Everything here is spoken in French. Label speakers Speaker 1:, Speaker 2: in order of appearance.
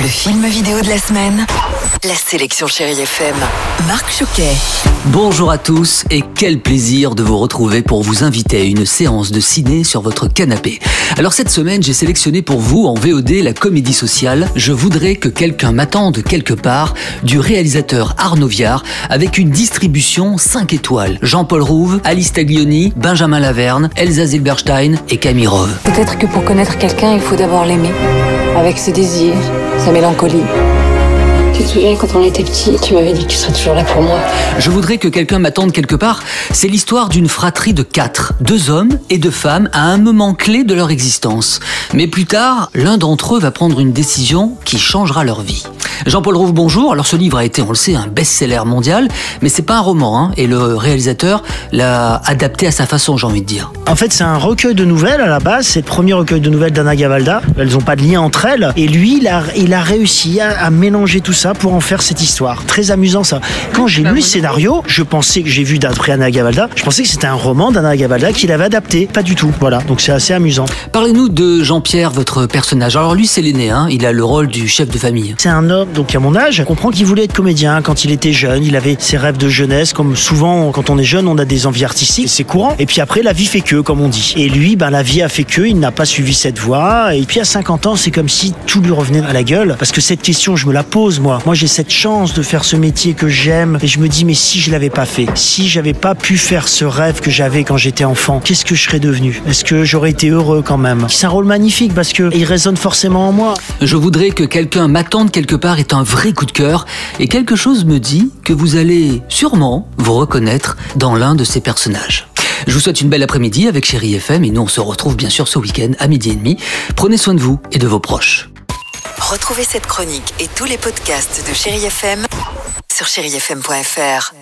Speaker 1: Le film vidéo de la semaine. La sélection Chérie FM. Marc Choquet.
Speaker 2: Bonjour à tous et quel plaisir de vous retrouver pour vous inviter à une séance de ciné sur votre canapé. Alors cette semaine, j'ai sélectionné pour vous en VOD la comédie sociale Je voudrais que quelqu'un m'attende quelque part du réalisateur Arnaud Viard avec une distribution 5 étoiles. Jean-Paul Rouve, Alice Taglioni, Benjamin Laverne, Elsa Zilberstein et Camille Rove.
Speaker 3: Peut-être que pour connaître quelqu'un, il faut d'abord l'aimer. Avec ses désirs, sa mélancolie. Tu te souviens quand on était petit, tu m'avais dit que tu serais toujours là pour moi.
Speaker 2: Je voudrais que quelqu'un m'attende quelque part. C'est l'histoire d'une fratrie de quatre, deux hommes et deux femmes à un moment clé de leur existence. Mais plus tard, l'un d'entre eux va prendre une décision qui changera leur vie. Jean-Paul Rouve, bonjour. Alors ce livre a été, on le sait, un best-seller mondial, mais c'est pas un roman, hein, et le réalisateur l'a adapté à sa façon, j'ai envie de dire.
Speaker 4: En fait, c'est un recueil de nouvelles à la base. C'est le premier recueil de nouvelles d'Anna Gavalda. Elles n'ont pas de lien entre elles. Et lui, il a, il a réussi à, à mélanger tout ça pour en faire cette histoire. Très amusant ça. Quand j'ai lu le scénario, je pensais que j'ai vu d'après Anna Gavalda, je pensais que c'était un roman d'Anna Gavalda qu'il avait adapté. Pas du tout. Voilà. Donc c'est assez amusant.
Speaker 2: Parlez-nous de Jean-Pierre, votre personnage. Alors lui, c'est l'aîné, hein, il a le rôle du chef de famille.
Speaker 4: C'est un homme, donc à mon âge, on comprend qu'il voulait être comédien quand il était jeune. Il avait ses rêves de jeunesse, comme souvent quand on est jeune, on a des envies artistiques, c'est courant. Et puis après, la vie fait que, comme on dit. Et lui, ben, la vie a fait que, il n'a pas suivi cette voie. Et puis à 50 ans, c'est comme si tout lui revenait à la gueule. Parce que cette question, je me la pose, moi. Moi, j'ai cette chance de faire ce métier que j'aime. Et je me dis, mais si je l'avais pas fait, si j'avais pas pu faire ce rêve que j'avais quand j'étais enfant, qu'est-ce que je serais devenu? Est-ce que j'aurais été heureux quand même? C'est un rôle magnifique parce que il résonne forcément en moi.
Speaker 2: Je voudrais que quelqu'un m'attende quelque part est un vrai coup de cœur et quelque chose me dit que vous allez sûrement vous reconnaître dans l'un de ces personnages. Je vous souhaite une belle après-midi avec Chéri FM et nous on se retrouve bien sûr ce week-end à midi et demi. Prenez soin de vous et de vos proches.
Speaker 1: Retrouvez cette chronique et tous les podcasts de Chérie FM sur chérifm.fr.